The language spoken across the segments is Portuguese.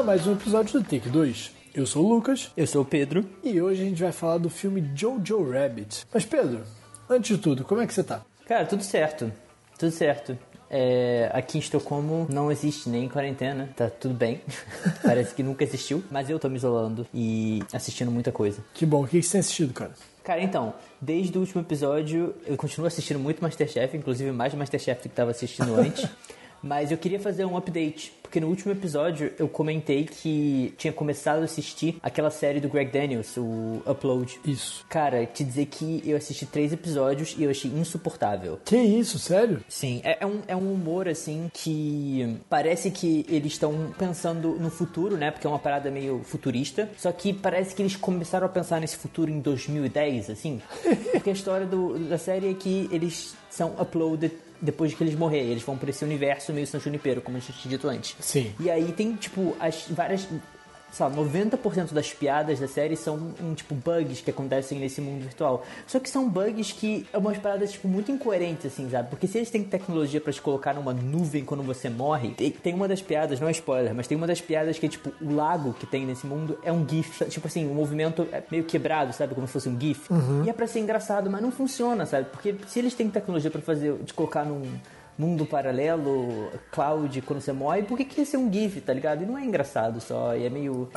a mais um episódio do Take 2. Eu sou o Lucas Eu sou o Pedro. e hoje a gente vai falar do filme Jojo Rabbit. Mas Pedro, antes de tudo, como é que você tá? Cara, tudo certo. Tudo certo. É, aqui em Estocolmo não existe nem quarentena, tá tudo bem. Parece que nunca existiu, mas eu tô me isolando e assistindo muita coisa. Que bom, o que você tem assistido, cara? Cara, então, desde o último episódio eu continuo assistindo muito Masterchef, inclusive mais Masterchef do que tava assistindo antes. Mas eu queria fazer um update, porque no último episódio eu comentei que tinha começado a assistir aquela série do Greg Daniels, o Upload. Isso. Cara, te dizer que eu assisti três episódios e eu achei insuportável. Que isso, sério? Sim, é, é um, é um humor assim que parece que eles estão pensando no futuro, né? Porque é uma parada meio futurista. Só que parece que eles começaram a pensar nesse futuro em 2010, assim. Porque a história do, da série é que eles são uploaded depois que eles morrerem. Eles vão pra esse universo meio São Junipero, como a gente tinha dito antes. Sim. E aí tem, tipo, as várias. Lá, 90% das piadas da série são, um, tipo, bugs que acontecem nesse mundo virtual. Só que são bugs que é umas paradas, tipo, muito incoerentes, assim, sabe? Porque se eles têm tecnologia pra te colocar numa nuvem quando você morre, tem, tem uma das piadas, não é spoiler, mas tem uma das piadas que é, tipo, o lago que tem nesse mundo é um GIF. Tipo assim, o movimento é meio quebrado, sabe? Como se fosse um GIF. E é pra ser engraçado, mas não funciona, sabe? Porque se eles têm tecnologia pra fazer, te colocar num mundo paralelo, cloud, quando você morre, por que, que ia ser um GIF, tá ligado? E não é engraçado só, e é meio,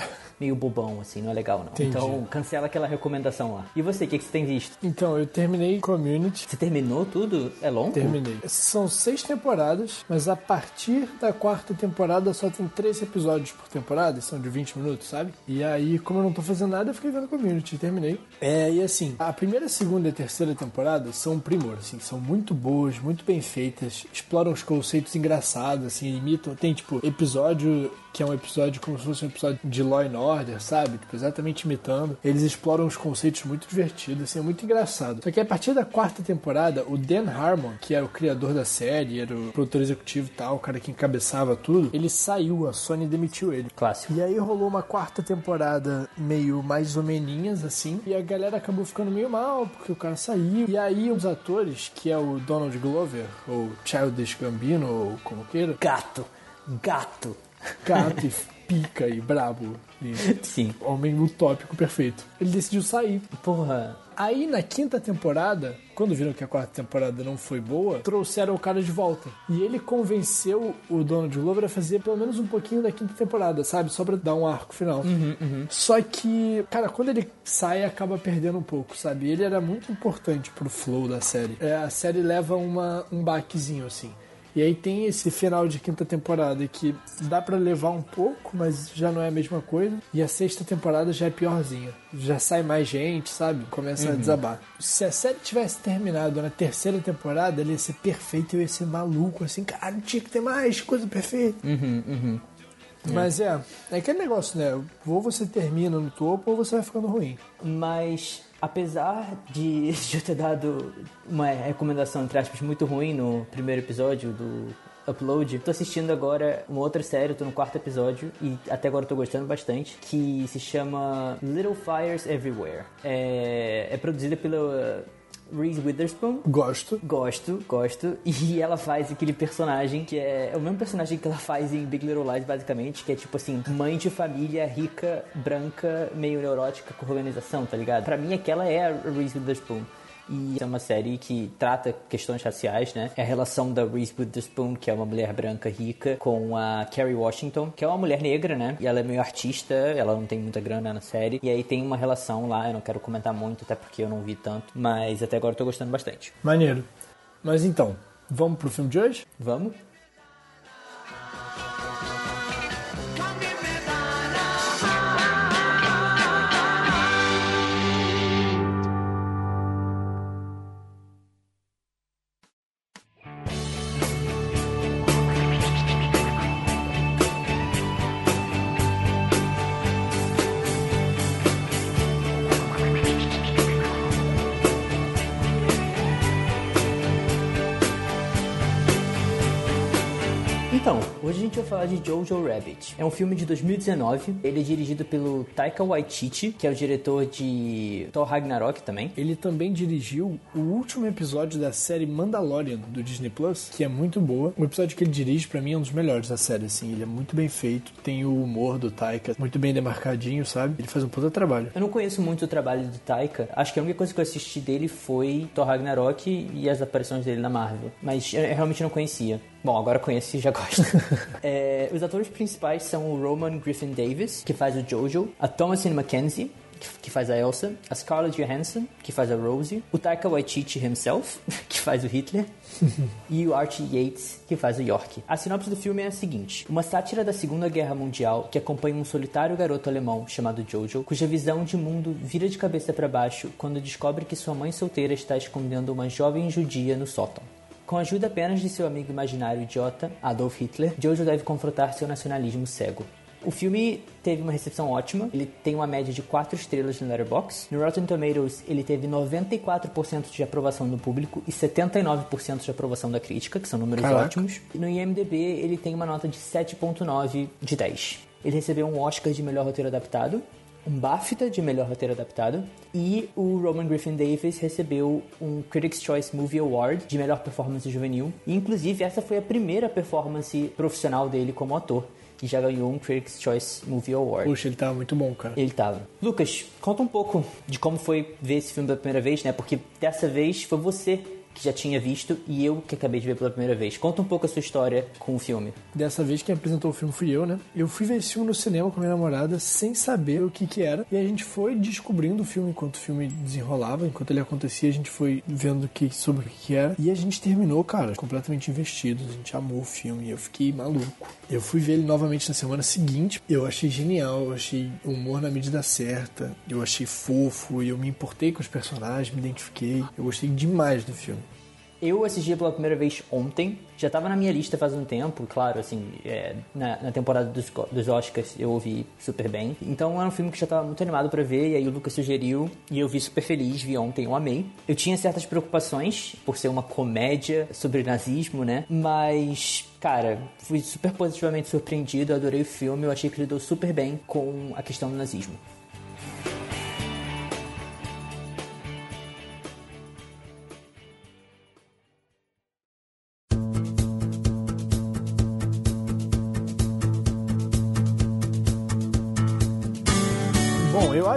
meio bobão, assim, não é legal não. Entendi. Então cancela aquela recomendação lá. E você, o que, que você tem visto? Então, eu terminei Community. Você terminou tudo? É longo? Terminei. São seis temporadas, mas a partir da quarta temporada só tem três episódios por temporada, são de 20 minutos, sabe? E aí, como eu não tô fazendo nada, eu fiquei vendo Community e terminei. É, e assim, a primeira, segunda e terceira temporada são um primor, assim, são muito boas, muito bem feitas, exploram os conceitos engraçados, assim, imitam. Tem, tipo, episódio que é um episódio como se fosse um episódio de Law and Order, sabe? Tipo, exatamente imitando. Eles exploram os conceitos muito divertidos, assim, é muito engraçado. Só que a partir da quarta temporada, o Dan Harmon, que era o criador da série, era o produtor executivo e tal, o cara que encabeçava tudo, ele saiu, a Sony demitiu ele. Clássico. E aí rolou uma quarta temporada meio mais ou meninhas, assim, e a galera acabou ficando meio mal, porque o cara saiu. E aí os atores, que é o Donald Glover, ou Childish Gambino, ou como queira, Gato. Gato. Gato e pica e brabo. E Sim. homem utópico perfeito. Ele decidiu sair. Porra. Aí na quinta temporada, quando viram que a quarta temporada não foi boa, trouxeram o cara de volta. E ele convenceu o Donald Glover a fazer pelo menos um pouquinho da quinta temporada, sabe? Só pra dar um arco final. Só que, cara, quando ele sai, acaba perdendo um pouco, sabe? Ele era muito importante pro flow da série. É, a série leva uma, um baquezinho, assim. E aí tem esse final de quinta temporada que dá pra levar um pouco, mas já não é a mesma coisa. E a sexta temporada já é piorzinha. Já sai mais gente, sabe? Começa a desabar. Se a série tivesse terminado na terceira temporada, ele ia ser perfeito, eu ia ser maluco, assim, cara, tinha que ter mais coisa perfeita. Uhum, uhum. Mas é, é aquele negócio, né? Ou você termina no topo ou você vai ficando ruim. Mas, apesar de eu ter dado uma recomendação, entre aspas, muito ruim no primeiro episódio do Upload, tô assistindo agora uma outra série, tô no quarto episódio e até agora tô gostando bastante, que se chama Little Fires Everywhere. É, é produzida pela Reese Witherspoon. Gosto. Gosto, gosto. E ela faz aquele personagem que é, é o mesmo personagem que ela faz em Big Little Lies, basicamente, que é tipo assim, mãe de família rica, branca, meio neurótica com organização, tá ligado? Pra mim, aquela é a Reese Witherspoon. E é uma série que trata questões raciais, né? É a relação da Reese Witherspoon, que é uma mulher branca rica, com a Kerry Washington, que é uma mulher negra, né? E ela é meio artista, ela não tem muita grana na série. E aí tem uma relação lá, eu não quero comentar muito, até porque eu não vi tanto. Mas até agora eu tô gostando bastante. Maneiro. Mas então, vamos pro filme de hoje? Vamos? Gente vai falar de Jojo Rabbit. É um filme de 2019. Ele é dirigido pelo Taika Waititi, que é o diretor de Thor Ragnarok também. Ele também dirigiu o último episódio da série Mandalorian do Disney Plus, que é muito boa. O episódio que ele dirige para mim é um dos melhores da série, assim. Ele é muito bem feito, tem o humor do Taika muito bem demarcadinho, sabe? Ele faz um puta trabalho. Eu não conheço muito o trabalho do Taika. Acho que a única coisa que eu assisti dele foi Thor Ragnarok e as aparições dele na Marvel. Mas eu realmente não conhecia. Bom, agora conheci e já gosto. é, os atores principais são o Roman Griffin Davis, que faz o Jojo, a Thomasin McKenzie, que faz a Elsa, a Scarlett Johansson, que faz a Rosie, o Taika Waititi himself, que faz o Hitler, e o Archie Yates, que faz o York. A sinopse do filme é a seguinte: uma sátira da Segunda Guerra Mundial que acompanha um solitário garoto alemão chamado Jojo, cuja visão de mundo vira de cabeça para baixo quando descobre que sua mãe solteira está escondendo uma jovem judia no sótão. Com a ajuda apenas de seu amigo imaginário idiota, Adolf Hitler, Jojo deve confrontar seu nacionalismo cego. O filme teve uma recepção ótima, ele tem uma média de 4 estrelas no Letterboxd. No Rotten Tomatoes, ele teve 94% de aprovação do público e 79% de aprovação da crítica, que são números Caraca. ótimos. E no IMDb, ele tem uma nota de 7.9 de 10. Ele recebeu um Oscar de melhor roteiro adaptado, um BAFTA de melhor roteiro adaptado e o Roman Griffin Davis recebeu um Critics' Choice Movie Award de melhor performance juvenil. E, inclusive, essa foi a primeira performance profissional dele como ator. E já ganhou um Critics' Choice Movie Award. Puxa, ele tava muito bom, cara. Ele tava. Lucas, conta um pouco de como foi ver esse filme pela primeira vez, né? Porque dessa vez foi você que já tinha visto e eu que acabei de ver pela primeira vez. Conta um pouco a sua história com o filme. Dessa vez quem apresentou o filme fui eu, né? Eu fui ver esse filme no cinema com minha namorada sem saber o que que era. E a gente foi descobrindo o filme enquanto o filme desenrolava, enquanto ele acontecia, a gente foi vendo que, sobre o que que era. E a gente terminou, cara, completamente investidos. A gente amou o filme e eu fiquei maluco. Eu fui ver ele novamente na semana seguinte. Eu achei genial, eu achei humor na medida certa. Eu achei fofo, eu me importei com os personagens, me identifiquei. Eu gostei demais do filme. Eu assisti pela primeira vez ontem, já estava na minha lista faz um tempo, claro, assim, é, na, na, temporada dos, dos Oscars eu ouvi super bem. Então era um filme que já estava muito animado para ver, e aí o Lucas sugeriu, e eu vi super feliz, vi ontem, eu amei. Eu tinha certas preocupações, por ser uma comédia sobre nazismo, né? Mas cara, fui super positivamente surpreendido, adorei o filme, eu achei que lidou super bem com a questão do nazismo.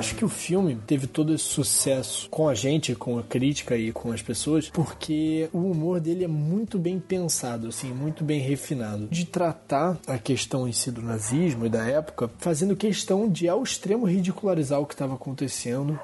Acho que o filme teve todo esse sucesso com a gente, com a crítica e com as pessoas, porque o humor dele é muito bem pensado, assim, muito bem refinado. De tratar a questão em si do nazismo e da época, fazendo questão de ao extremo ridicularizar o que estava acontecendo.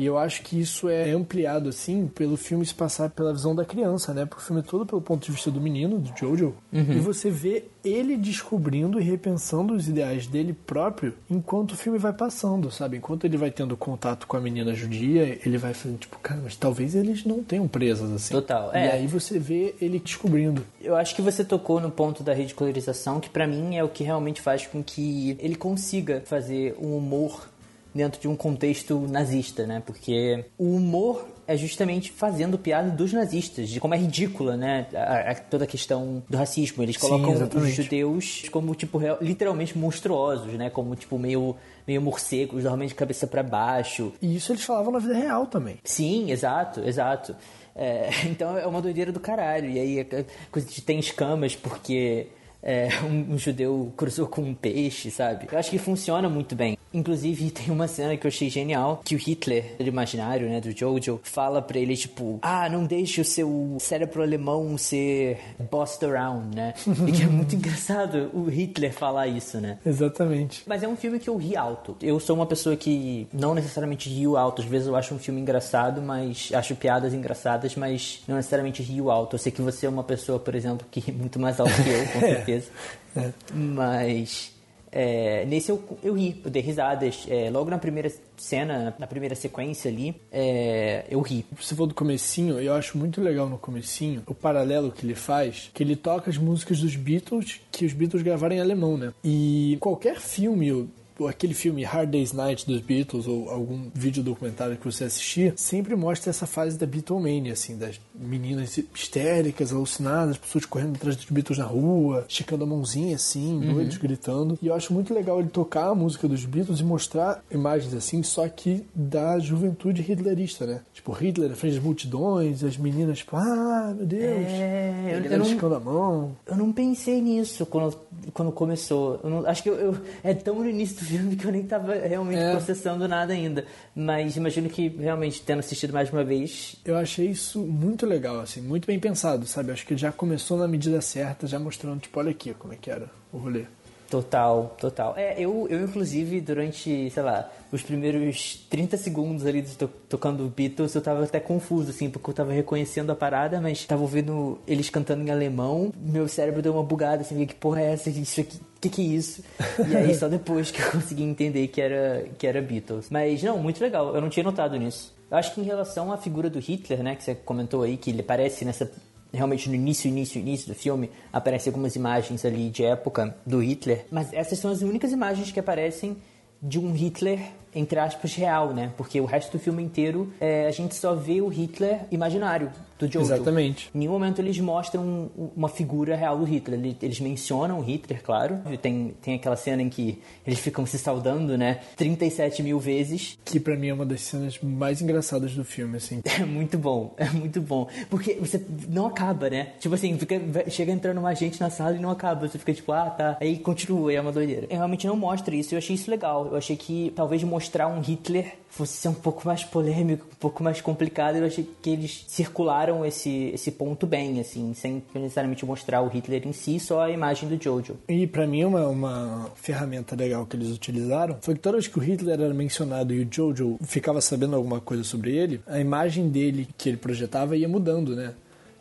E eu acho que isso é ampliado, assim, pelo filme se passar pela visão da criança, né? Porque o filme é todo pelo ponto de vista do menino, do Jojo. Uhum. E você vê ele descobrindo e repensando os ideais dele próprio enquanto o filme vai passando, sabe? Enquanto ele vai tendo contato com a menina judia, ele vai fazendo, tipo, cara, mas talvez eles não tenham presas, assim. Total, E é. aí você vê ele descobrindo. Eu acho que você tocou no ponto da ridicularização, que pra mim é o que realmente faz com que ele consiga fazer um humor dentro de um contexto nazista, né? Porque o humor é justamente fazendo piada dos nazistas, de como é ridícula, né? A, a, toda a questão do racismo. Eles Sim, colocam os exatamente. judeus como, tipo, real- literalmente monstruosos, né? Como, tipo, meio, meio morcegos, normalmente de cabeça para baixo. E isso eles falavam na vida real também. Sim, exato, exato. É, então é uma doideira do caralho. E aí a coisa de tem escamas porque é, um, um judeu cruzou com um peixe, sabe? Eu acho que funciona muito bem. Inclusive, tem uma cena que eu achei genial, que o Hitler, do imaginário, né, do Jojo, fala pra ele, tipo, ah, não deixe o seu cérebro alemão ser bossed around, né? e que é muito engraçado o Hitler falar isso, né? Exatamente. Mas é um filme que eu ri alto. Eu sou uma pessoa que não necessariamente rio alto. Às vezes eu acho um filme engraçado, mas acho piadas engraçadas, mas não necessariamente rio alto. Eu sei que você é uma pessoa, por exemplo, que ri muito mais alto que eu, com certeza. É. Mas é, nesse eu, eu ri, eu dei risadas. É, logo na primeira cena, na primeira sequência ali, é, eu ri. Você falou do comecinho, eu acho muito legal no comecinho o paralelo que ele faz, que ele toca as músicas dos Beatles, que os Beatles gravaram em alemão, né? E qualquer filme aquele filme Hard Day's Night dos Beatles ou algum vídeo documentário que você assistir, sempre mostra essa fase da Beatlemania, assim, das meninas histéricas, alucinadas, pessoas correndo atrás dos Beatles na rua, esticando a mãozinha assim, uhum. doidos, gritando. E eu acho muito legal ele tocar a música dos Beatles e mostrar imagens assim, só que da juventude hitlerista, né? Tipo, Hitler à frente das multidões, as meninas, tipo, ah, meu Deus, é, eu, eu não, esticando a mão. Eu não pensei nisso quando, quando começou. Não, acho que eu, eu, é tão no início do que eu nem tava realmente é. processando nada ainda. Mas imagino que realmente, tendo assistido mais uma vez. Eu achei isso muito legal, assim, muito bem pensado, sabe? Acho que já começou na medida certa, já mostrando, tipo, olha aqui como é que era o rolê. Total, total. É, eu, eu inclusive, durante, sei lá, os primeiros 30 segundos ali to tocando Beatles, eu tava até confuso, assim, porque eu tava reconhecendo a parada, mas tava ouvindo eles cantando em alemão, meu cérebro deu uma bugada, assim, que porra é essa? Isso aqui, que que é isso? E aí só depois que eu consegui entender que era, que era Beatles. Mas, não, muito legal, eu não tinha notado nisso. Eu acho que em relação à figura do Hitler, né, que você comentou aí, que ele aparece nessa realmente no início, início, início do filme, aparecem algumas imagens ali de época do Hitler, mas essas são as únicas imagens que aparecem de um Hitler entre aspas, real, né? Porque o resto do filme inteiro é, a gente só vê o Hitler imaginário do Jojo. Exatamente. Em nenhum momento eles mostram uma figura real do Hitler. Eles mencionam o Hitler, claro. Tem, tem aquela cena em que eles ficam se saudando, né? 37 mil vezes. Que para mim é uma das cenas mais engraçadas do filme, assim. É muito bom, é muito bom. Porque você não acaba, né? Tipo assim, fica, chega entrando mais gente na sala e não acaba. Você fica tipo, ah, tá. Aí continua, é uma doideira. Eu realmente não mostra isso. Eu achei isso legal. Eu achei que talvez mostrar um Hitler fosse ser um pouco mais polêmico, um pouco mais complicado. Eu achei que eles circularam esse, esse ponto bem, assim, sem necessariamente mostrar o Hitler em si, só a imagem do Jojo. E para mim uma, uma ferramenta legal que eles utilizaram foi que toda vez que o Hitler era mencionado e o Jojo ficava sabendo alguma coisa sobre ele, a imagem dele que ele projetava ia mudando, né?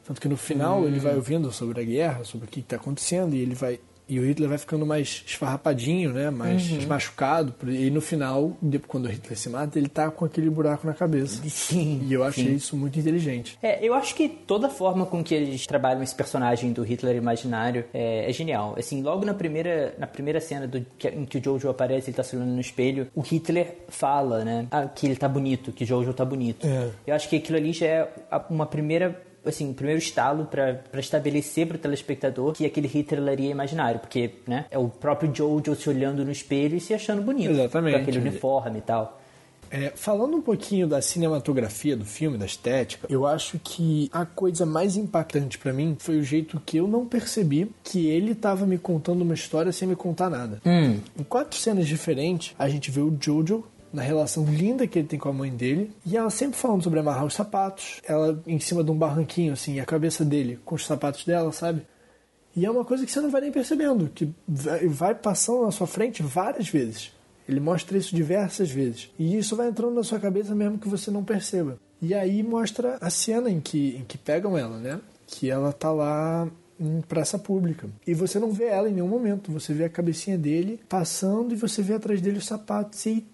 Tanto que no final hum. ele vai ouvindo sobre a guerra, sobre o que está acontecendo, e ele vai e o Hitler vai ficando mais esfarrapadinho, né? Mais uhum. machucado. E no final, quando o Hitler se mata, ele tá com aquele buraco na cabeça. Sim. E eu achei sim. isso muito inteligente. É, eu acho que toda a forma com que eles trabalham esse personagem do Hitler imaginário é, é genial. Assim, logo na primeira, na primeira cena do, que, em que o Jojo aparece, ele tá se olhando no espelho, o Hitler fala, né? Ah, que ele tá bonito, que Jojo tá bonito. É. Eu acho que aquilo ali já é uma primeira assim, primeiro estalo para estabelecer para o telespectador que aquele Hitler é imaginário, porque, né, é o próprio Jojo se olhando no espelho e se achando bonito. Exatamente. Com aquele uniforme e tal. É, falando um pouquinho da cinematografia do filme, da estética, eu acho que a coisa mais impactante para mim foi o jeito que eu não percebi que ele estava me contando uma história sem me contar nada. Hum. Em quatro cenas diferentes, a gente vê o Jojo na relação linda que ele tem com a mãe dele. E ela sempre falando sobre amarrar os sapatos, ela em cima de um barranquinho, assim, e a cabeça dele com os sapatos dela, sabe? E é uma coisa que você não vai nem percebendo, que vai passando na sua frente várias vezes. Ele mostra isso diversas vezes. E isso vai entrando na sua cabeça mesmo que você não perceba. E aí mostra a cena em que, em que pegam ela, né? Que ela tá lá em praça pública. E você não vê ela em nenhum momento. Você vê a cabecinha dele passando e você vê atrás dele os sapatos. E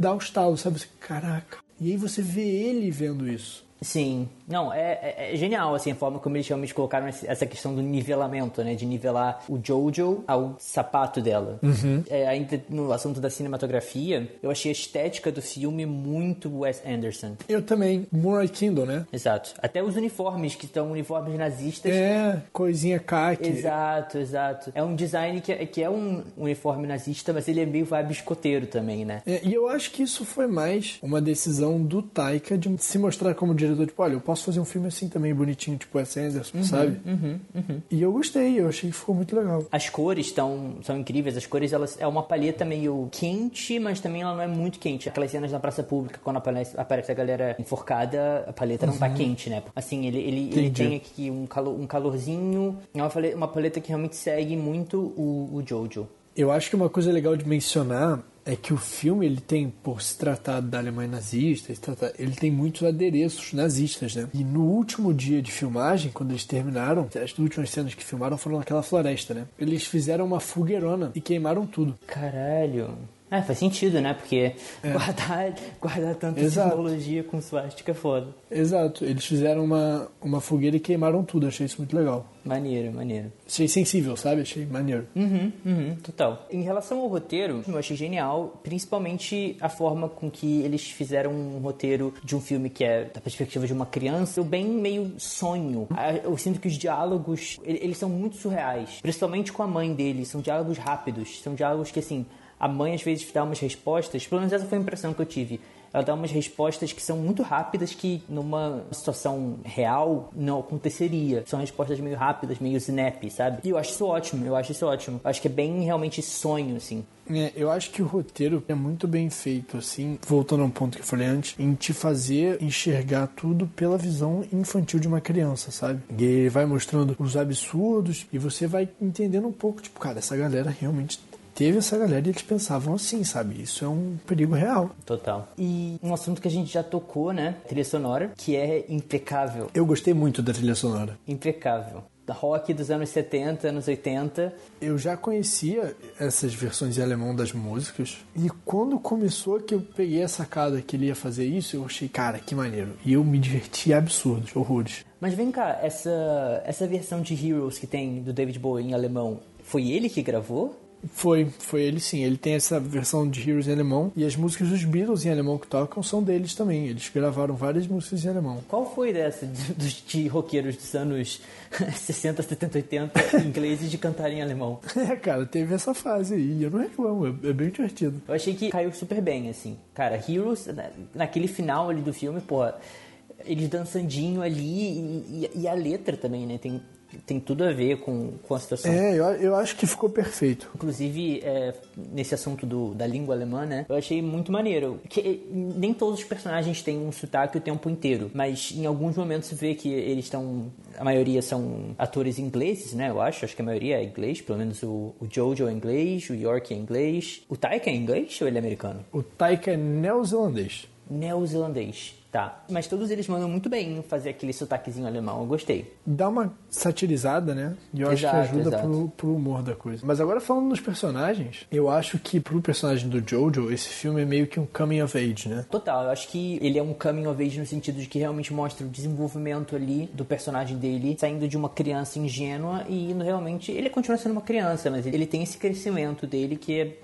dá o estalo, sabe? Caraca. E aí você vê ele vendo isso. Sim, não, é, é, é, genial assim a forma como eles realmente colocaram essa questão do nivelamento, né? De nivelar o Jojo ao sapato dela. Uhum. É, ainda no assunto da cinematografia, eu achei a estética do filme muito Wes Anderson. Eu também, Murray Kindle, né? Exato. Até os uniformes, que são uniformes nazistas. É, coisinha khaki. Exato, exato. É um design que, é, que é um uniforme nazista, mas ele é meio vibe escoteiro também, né? É, e eu acho que isso foi mais uma decisão do Taika de se mostrar como diretor, tipo, olha, eu posso fazer um filme assim também, bonitinho, tipo Wes Anderson, uhum, sabe? Uhum, uhum. E eu gostei, eu achei que ficou muito legal. As cores estão são incríveis, as cores, elas é uma palheta meio quente, mas também ela não é muito quente. Aquelas cenas na praça pública, quando aparece, aparece a galera enforcada, a paleta não tá uhum. quente, né? Assim, ele, ele, ele tem aqui um, calor, um calorzinho, é uma paleta, uma paleta que realmente segue muito o, o Jojo. Eu acho que uma coisa legal de mencionar é que o filme ele tem, por se tratar da Alemanha nazista, ele tem muitos adereços nazistas, né? E no último dia de filmagem, quando eles terminaram, as últimas cenas que filmaram foram naquela floresta, né? Eles fizeram uma fogueirona e queimaram tudo. Caralho. É, faz sentido, né? Porque guardar, guardar tanta Exato. simbologia com suástica é foda. Exato, eles fizeram uma, uma fogueira e queimaram tudo, achei isso muito legal. Maneiro, maneiro. Achei sensível, sabe? Achei maneiro. Uhum, uhum, total. Em relação ao roteiro, eu achei genial, principalmente a forma com que eles fizeram um roteiro de um filme que é da perspectiva de uma criança, bem meio sonho. Ah, Eu sinto que os diálogos, ele- eles são muito surreais, principalmente com a mãe dele, são diálogos rápidos, são diálogos que assim, a mãe às vezes dá umas respostas, pelo menos essa foi a impressão que eu tive. Ela dá umas respostas que são muito rápidas que numa situação real não aconteceria. São respostas meio rápidas, meio snap, sabe? E eu acho isso ótimo, eu acho isso ótimo. Eu acho que é bem realmente sonho, assim. É, eu acho que o roteiro é muito bem feito, assim, voltando a um ponto que eu falei antes, em te fazer enxergar tudo pela visão infantil de uma criança, sabe? E ele vai mostrando os absurdos e você vai entendendo um pouco, tipo, cara, essa galera realmente teve essa galera e eles pensavam assim, sabe? Isso é um perigo real. Total. E um assunto que a gente já tocou, né? Trilha sonora, que é impecável. Eu gostei muito da trilha sonora. Impecável. Da rock dos anos 70, anos 80. Eu já conhecia essas versões em alemão das músicas e quando começou que eu peguei a sacada que ele ia fazer isso, eu achei, cara, que maneiro. E eu me diverti absurdos, horrores. Mas vem cá, essa, essa versão de Heroes que tem do David Bowie em alemão, foi ele que gravou? Foi, foi ele sim. Ele tem essa versão de Heroes em alemão e as músicas dos Beatles em alemão que tocam são deles também. Eles gravaram várias músicas em alemão. Qual foi dessa de, dos- de roqueiros dos anos 60, 70, 80 ingleses de cantar em alemão? É, cara, teve essa fase aí. e Eu não reclamo, é, é bem divertido. Eu achei que caiu super bem, assim. Cara, Heroes, na- naquele final ali do filme, porra, eles dançandinho ali e, e- e a letra também, né? Tem, tem tudo a ver com, com a situação. É, eu, eu acho que ficou perfeito. Inclusive, é, nesse assunto do, da língua alemã, né? Eu achei muito maneiro. Que nem todos os personagens têm um sotaque o tempo inteiro, mas em alguns momentos você vê que eles estão. A maioria são atores ingleses, né? Eu acho. Acho que a maioria é inglês. Pelo menos o, o Jojo é inglês, o York é inglês. O Taika é inglês ou ele é americano? O Taika é neozelandês. Neozelandês. Tá. Mas todos eles mandam muito bem em fazer aquele sotaquezinho alemão. Eu gostei. Dá uma satirizada, né? E eu acho Exato, que ajuda pro, pro humor da coisa. Mas agora falando dos personagens, eu acho que pro personagem do Jojo, esse filme é meio que um coming of age, né? Total, eu acho que ele é um coming of age no sentido de que realmente mostra o desenvolvimento ali do personagem dele, saindo de uma criança ingênua e indo realmente. Ele continua sendo uma criança, mas ele tem esse crescimento dele que é,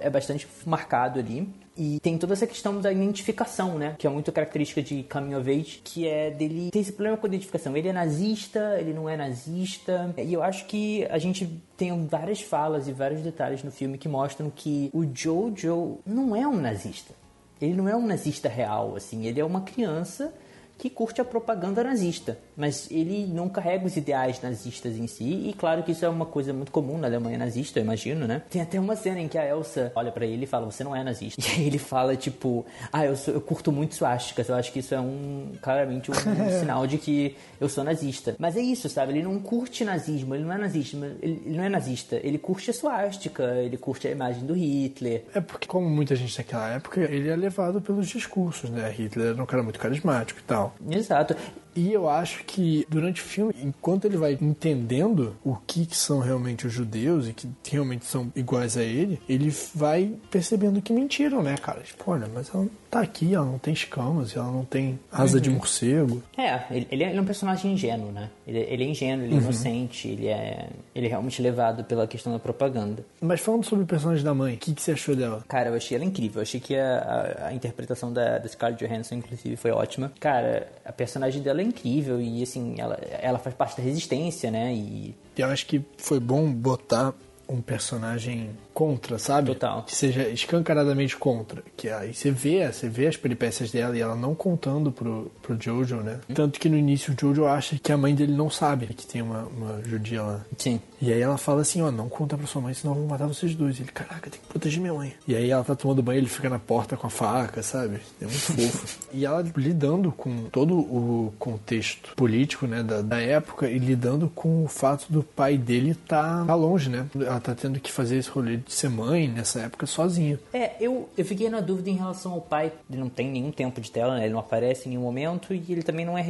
é bastante marcado ali. E tem toda essa questão da identificação, né? Que é muito característica de Age, que é dele ter esse problema com a identificação. Ele é nazista, ele não é nazista. E eu acho que a gente tem várias falas e vários detalhes no filme que mostram que o Jojo não é um nazista. Ele não é um nazista real, assim. Ele é uma criança que curte a propaganda nazista, mas ele não carrega os ideais nazistas em si, e claro que isso é uma coisa muito comum na Alemanha nazista, eu imagino, né? Tem até uma cena em que a Elsa olha pra ele e fala, você não é nazista. E aí ele fala, tipo, ah, eu, sou, eu curto muito suásticas, eu acho que isso é um, claramente um, sinal de que eu sou nazista. Mas é isso, sabe? Ele não curte nazismo, ele não é nazista, ele, ele não é nazista, ele curte a suástica, ele curte a imagem do Hitler, É porque, como muita gente naquela época, ele é levado pelos discursos, né? Hitler era um cara muito carismático e tal. Exato. E eu acho que durante o filme, enquanto ele vai entendendo o que, que são realmente os judeus e que realmente são iguais a ele, ele vai percebendo que mentiram, né, cara? Tipo, olha, mas ela não tá aqui, ela não tem escamas, ela não tem asa de morcego. É, ele, ele é ele é um personagem ingênuo, né? Ele, ele é ingênuo, ele é inocente, ele é, ele é realmente levado pela questão da propaganda. Mas falando sobre o personagem da mãe, o que, que você achou dela? Cara, eu achei ela incrível. Eu achei que a, a, a interpretação da, da Scarlett Johansson, inclusive, foi ótima. Cara, a personagem dela é incrível e, assim, ela, ela faz parte da resistência, né? E Eu acho que foi bom botar um personagem contra, sabe? Total. Que seja escancaradamente contra. Que aí você vê, você vê as peripécias dela e ela não contando pro, pro Jojo, né? Tanto que no início o Jojo acha que a mãe dele não sabe que tem uma, uma judia lá. sim. E aí ela fala assim, ó, não conta pra sua mãe, senão eu vou matar vocês dois. Ele, caraca, tem que proteger minha mãe. E aí ela tá tomando banho, ele fica na porta com a faca, sabe? É muito fofo. e ela lidando com todo o contexto político, né, da, da época e lidando com o fato do pai dele tá, tá longe, né? Ela tá tendo que fazer esse rolê de ser mãe nessa época sozinha. É, eu, eu fiquei na dúvida em relação ao pai. Ele não tem nenhum tempo de tela, né? Ele não aparece em nenhum momento e ele também não é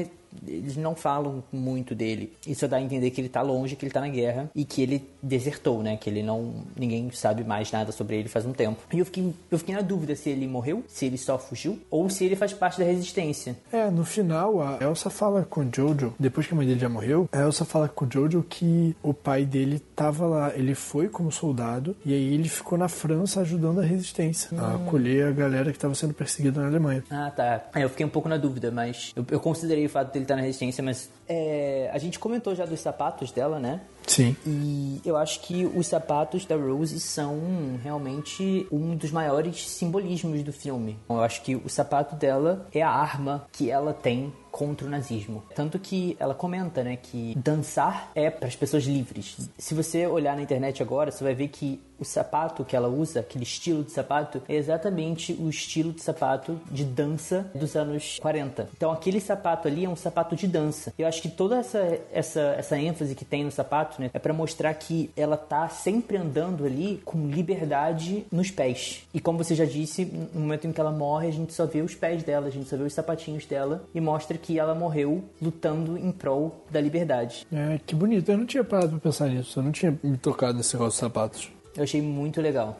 eles não falam muito dele. Isso dá a entender que ele tá longe, que ele tá na guerra e que ele desertou, né? Que ele não. ninguém sabe mais nada sobre ele faz um tempo. E eu fiquei, eu fiquei na dúvida se ele morreu, se ele só fugiu, ou se ele faz parte da resistência. É, no final a Elsa fala com o Jojo, depois que a mãe dele já morreu, a Elsa fala com o Jojo que o pai dele tava lá, ele foi como soldado e aí ele ficou na França ajudando a resistência, hum. a acolher a galera que estava sendo perseguida na Alemanha. Ah, tá. É, eu fiquei um pouco na dúvida, mas eu, eu considerei o fato dele estar na resistência, mas é, a gente comentou já dos sapatos dela, né? Sim. E eu acho que os sapatos da Rose são realmente um dos maiores simbolismos do filme. Eu acho que o sapato dela é a arma que ela tem contra o nazismo. Tanto que ela comenta, né, que dançar é para as pessoas livres. Se você olhar na internet agora, você vai ver que o sapato que ela usa, aquele estilo de sapato, é exatamente o estilo de sapato de dança dos anos 40. Então aquele sapato ali é um sapato de dança. Eu acho que toda essa essa, essa ênfase que tem no sapato, né, é para mostrar que ela tá sempre andando ali com liberdade nos pés. E como você já disse, no momento em que ela morre, a gente só vê os pés dela, a gente só vê os sapatinhos dela e mostra que ela morreu lutando em prol da liberdade. É, que bonito. Eu não tinha parado pra pensar nisso. Eu não tinha me tocado nesse negócio de sapatos. Eu achei muito legal.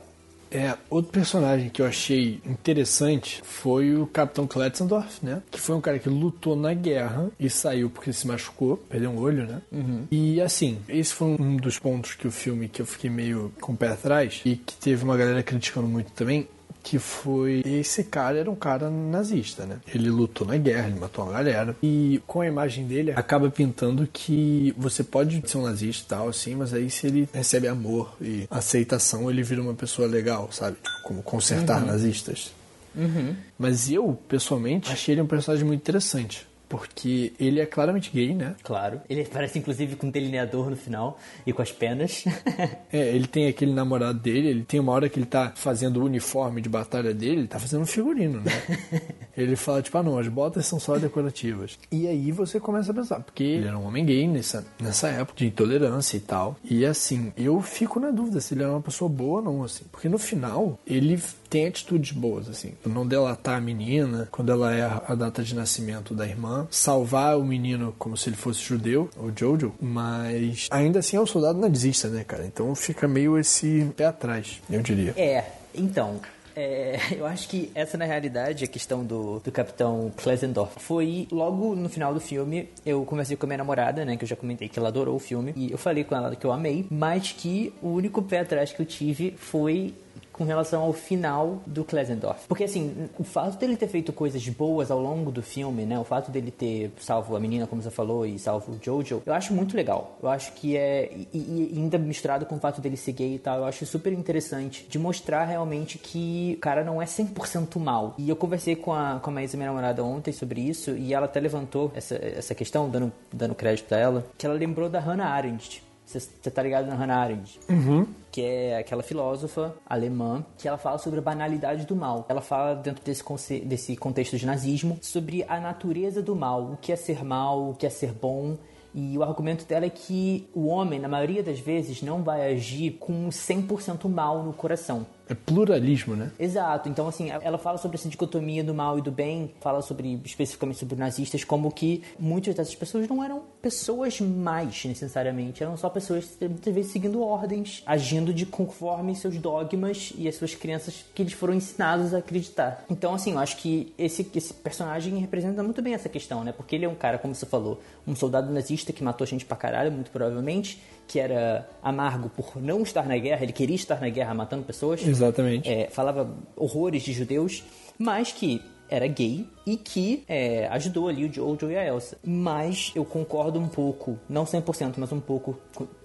É, outro personagem que eu achei interessante foi o Capitão Kletzendorf, né? Que foi um cara que lutou na guerra e saiu porque se machucou, perdeu um olho, né? Uhum. E assim, esse foi um dos pontos que o filme que eu fiquei meio com o pé atrás e que teve uma galera criticando muito também que foi esse cara era um cara nazista, né? Ele lutou na guerra, ele matou uma galera e com a imagem dele acaba pintando que você pode ser um nazista e tal assim, mas aí se ele recebe amor e aceitação, ele vira uma pessoa legal, sabe? Tipo, como consertar uhum. nazistas. Uhum. Mas eu, pessoalmente, achei ele um personagem muito interessante porque ele é claramente gay, né? Claro. Ele parece inclusive com um delineador no final e com as penas. é, ele tem aquele namorado dele, ele tem uma hora que ele tá fazendo o uniforme de batalha dele, ele tá fazendo um figurino, né? ele fala, tipo, ah não, as botas são só decorativas. E aí você começa a pensar, porque ele era um homem gay nessa, nessa época de intolerância e tal. E assim, eu fico na dúvida se ele era uma pessoa boa ou não, assim. Porque no final, ele tem atitudes boas, assim. Não delatar a menina quando ela é a data de nascimento da irmã, salvar o menino como se ele fosse judeu, o Jojo, mas ainda assim é um soldado nazista, né, cara? Então fica meio esse pé atrás, eu diria. É, então, é, eu acho que essa, na realidade, a questão do, do Capitão Klesendorf foi logo no final do filme. Eu conversei com a minha namorada, né? Que eu já comentei que ela adorou o filme. E eu falei com ela que eu amei, mas que o único pé atrás que eu tive foi com relação ao final do Klesendorf. Porque, assim, o fato dele ter feito coisas boas ao longo do filme, né? O fato dele ter salvo a menina, como você falou, e salvo o Jojo, eu acho muito legal. Eu acho que é... E, e ainda misturado com o fato dele ser gay e tal, eu acho super interessante de mostrar realmente que o cara não é 100% mal. E eu conversei com a, com a Maísa, minha namorada, ontem sobre isso, e ela até levantou essa, essa questão, dando, dando crédito a ela, que ela lembrou da Hannah Arendt. Você tá ligado na Hannah Arendt? Uhum que é aquela filósofa alemã que ela fala sobre a banalidade do mal. Ela fala dentro desse, desse contexto de nazismo sobre a natureza do mal, o que é ser mal, o que é ser bom. E o argumento dela é que o homem, na maioria das vezes, não vai agir com 100% mal no coração. É pluralismo, né? Exato. Então, assim, ela fala sobre essa dicotomia do mal e do bem, fala sobre especificamente sobre nazistas, como que muitas dessas pessoas não eram pessoas mais necessariamente, eram só pessoas muitas vezes seguindo ordens, agindo de conforme seus dogmas e as suas crenças que eles foram ensinados a acreditar. Então, assim, eu acho que esse, esse personagem representa muito bem essa questão, né? Porque ele é um cara, como você falou, um soldado nazista que matou gente pra caralho, muito provavelmente, que era amargo por não estar na guerra, ele queria estar na guerra matando pessoas. Exatamente. É, falava horrores de judeus, mas que era gay e que é, ajudou ali o Jojo e a Elsa. Mas eu concordo um pouco, não 100%, mas um pouco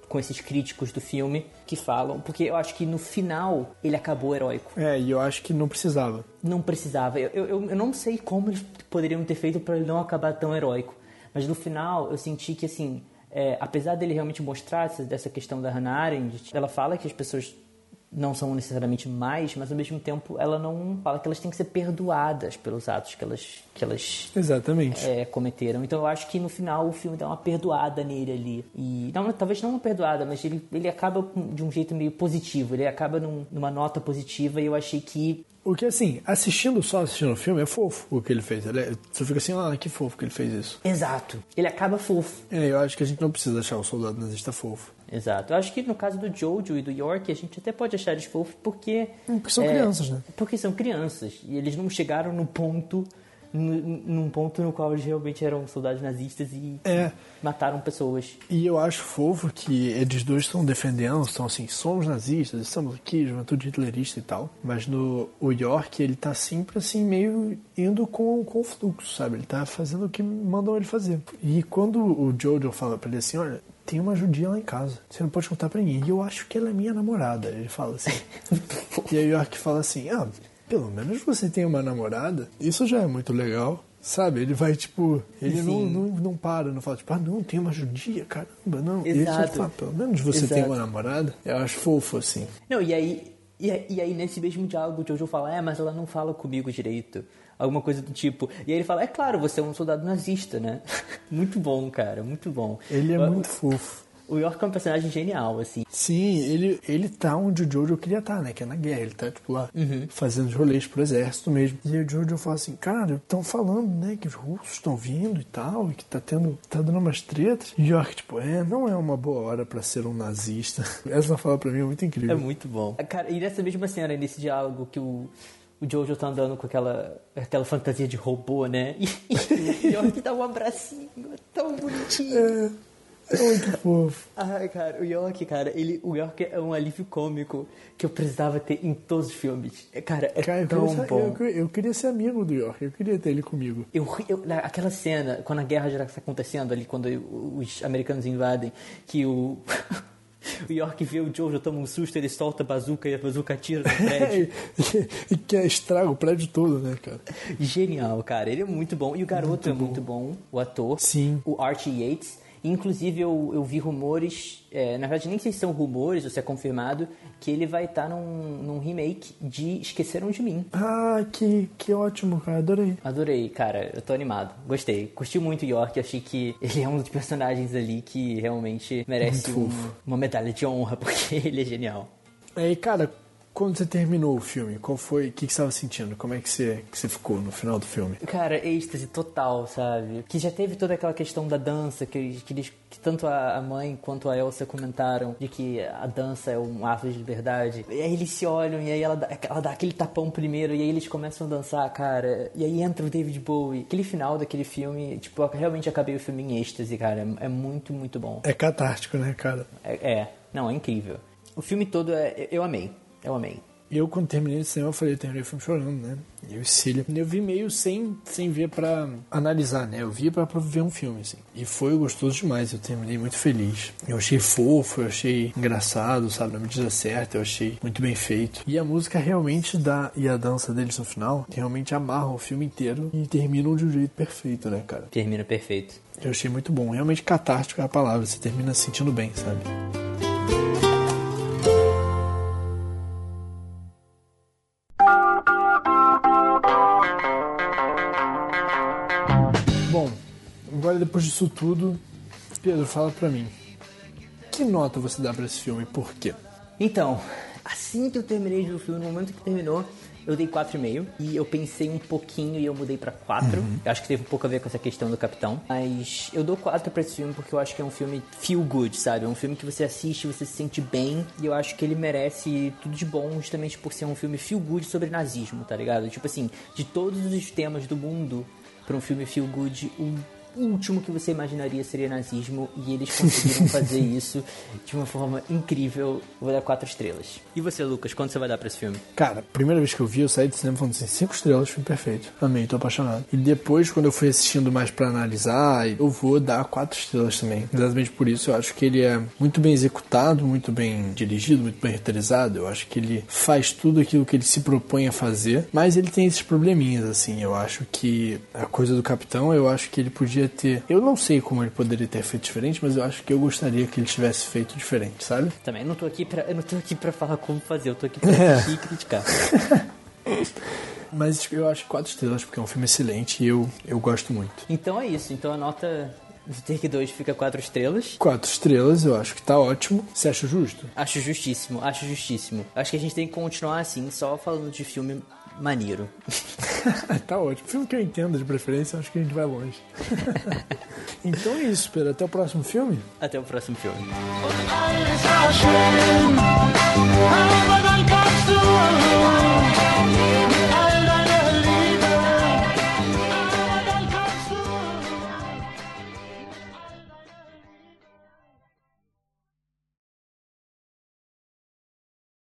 com esses críticos do filme que falam, porque eu acho que no final ele acabou heróico. É, e eu acho que não precisava. Não precisava. Eu, eu, eu não sei como eles poderiam ter feito para ele não acabar tão heróico, mas no final eu senti que assim é, apesar dele realmente mostrar essa, dessa questão da Hannah Arendt, ela fala que as pessoas não são necessariamente mais, mas ao mesmo tempo ela não fala que elas têm que ser perdoadas pelos atos que elas, que elas Exatamente. É, cometeram. Então eu acho que no final o filme dá uma perdoada nele ali. E não, talvez não uma perdoada, mas ele, ele acaba de um jeito meio positivo, ele acaba num, numa nota positiva e eu achei que O que, assim, assistindo só assistindo o filme, é fofo o que ele fez. Ele é, você fica assim, ah, que fofo que ele fez isso. Exato. Ele acaba fofo. É, eu acho que a gente não precisa achar o soldado nazista fofo. Exato. Eu acho que no caso do Jojo e do York, a gente até pode achar eles fofos porque. Porque são crianças, né? Porque são crianças. E eles não chegaram no ponto. nu- Num ponto no qual eles realmente eram soldados nazistas e É. mataram pessoas. E eu acho fofo que eles dois estão defendendo, estão assim, somos nazistas, estamos aqui, juventude hitlerista e tal. Mas no o York, ele tá sempre assim, meio indo com, com o fluxo, sabe? Ele tá fazendo o que mandam ele fazer. E quando o Jojo fala pra ele assim, olha, tem uma judia lá em casa, você não pode contar pra ninguém. E eu acho que ela é minha namorada. Ele fala assim. e aí o York fala assim, ah, pelo menos você tem uma namorada. Isso já é muito legal. Sabe, ele vai tipo. Ele não, não, não para, não fala tipo, ah, não, tem uma judia, caramba, não. E ele só Exato. fala, pelo menos você tem Exato. uma namorada. Eu acho fofo assim. Não, e aí, e, aí- e aí nesse mesmo diálogo o Jojo fala, é, mas ela não fala comigo direito. Alguma coisa do tipo. E aí ele fala, é claro, você é um soldado nazista, né? muito bom, cara, muito bom. Ele é muito fofo. O York é um personagem genial, assim. Sim, ele, ele tá onde o Jojo queria estar, né? Que é na guerra. Ele tá, tipo, lá Uhum. fazendo os rolês pro exército mesmo. E aí o Jojo fala assim, cara, estão falando, né, que os russos estão vindo e tal, e que tá tendo. tá dando umas tretas. E York, tipo, é, não é uma boa hora pra ser um nazista. Essa fala pra mim é muito incrível. É muito bom. Cara, e nessa mesma cena, nesse diálogo que o, o Jojo tá andando com aquela, aquela fantasia de robô, né? E, o York dá um abracinho, é tão bonitinho. É muito fofo. Ai, cara, o York, cara, ele, o York é um alívio cômico que eu precisava ter em todos os filmes. É, Cara, é Cara, eu tão ser, bom. eu, eu queria ser amigo do York. Eu queria ter ele comigo. Eu, eu, aquela cena, quando a guerra já está acontecendo ali, quando os americanos invadem, que o, o York vê o Jojo, toma um susto, ele solta a bazuca e a bazuca atira no prédio. e, que estraga o prédio todo, né, cara? Genial, cara. Ele é muito bom. E o garoto é muito bom, o ator. Sim. O Archie Yates. Inclusive, eu, eu vi rumores, é, na verdade, nem sei se são rumores ou se é confirmado, que ele vai estar num, num remake de Esqueceram de Mim. Ah, que, que ótimo, cara. Adorei. Adorei, cara. Eu tô animado. Gostei. Curti muito o York. Achei que ele é um dos personagens ali que realmente merece um- uma medalha de honra, porque ele é genial. Aí, cara, quando você terminou o filme, qual foi, o que, que você estava sentindo? Como é que você, que você ficou no final do filme? Cara, êxtase total, sabe? Que já teve toda aquela questão da dança, que, que, eles- que tanto a a mãe quanto a Elsa comentaram, de que a dança é um ato de liberdade. E aí eles se olham, e aí ela dá, ela dá aquele tapão primeiro, e aí eles começam a dançar, cara. E aí entra o David Bowie. Aquele final daquele filme, tipo, eu realmente acabei o filme em êxtase, cara. É, é muito, muito bom. É catártico, né, cara? É, é. não, é incrível. O filme todo, é, eu amei. Eu amei. Eu, quando terminei de cinema, eu falei, eu terminei o filme chorando, né? Eu e Cília. Eu vi meio sem, sem ver pra analisar, né? Eu vi pra, pra ver um filme, assim. E foi gostoso demais, eu terminei muito feliz. Eu achei fofo, eu achei engraçado, sabe? Na medida certa, eu achei muito bem feito. E a música realmente dá, e a dança deles no final, realmente amarram o filme inteiro e terminam de um jeito perfeito, né, cara? Termina perfeito. Eu achei muito bom. Realmente catártico é a palavra, você termina se sentindo bem, sabe? Agora depois disso tudo, Pedro, fala pra mim. Que nota você dá pra esse filme e por quê? Então, assim que eu terminei de ver o filme, no momento que terminou, eu dei 4,5 e eu pensei um pouquinho e eu mudei pra 4. Eu acho que teve um pouco a ver com essa questão do Capitão. Mas eu dou 4 pra esse filme porque eu acho que é um filme feel good, sabe? É um filme que você assiste, você se sente bem e eu acho que ele merece tudo de bom justamente por ser um filme feel good sobre nazismo, tá ligado? Tipo assim, de todos os temas do mundo, pra um filme feel good, o último que você imaginaria seria nazismo e eles conseguiram fazer isso de uma forma incrível. Vou dar quatro estrelas. E você, Lucas, quanto você vai dar pra esse filme? Cara, primeira vez que eu vi, eu saí do cinema falando assim, cinco estrelas, filme perfeito. Amei, tô apaixonado. E depois, quando eu fui assistindo mais pra analisar, eu vou dar quatro estrelas também. Exatamente por isso, eu acho que ele é muito bem executado, muito bem dirigido, muito bem roteirizado. Eu acho que ele faz tudo aquilo que ele se propõe a fazer, mas ele tem esses probleminhas, assim. Eu acho que a coisa do capitão, eu acho que ele podia ter. Eu não sei como ele poderia ter feito diferente, mas eu acho que eu gostaria que ele tivesse feito diferente, sabe? Também, não tô aqui pra, eu não tô aqui pra falar como fazer, eu tô aqui pra É. e criticar. Mas eu acho quatro estrelas porque é um filme excelente e eu, eu gosto muito. Então é isso, então a nota do Take 2 fica quatro estrelas. Quatro estrelas, eu acho que tá ótimo. Você acha justo? Acho justíssimo, acho justíssimo. Acho que a gente tem que continuar assim, só falando de filme maneiro. tá ótimo. Filme que eu entendo de preferência, acho que a gente vai longe. então é isso, Pedro. Até o próximo filme. Até o próximo filme.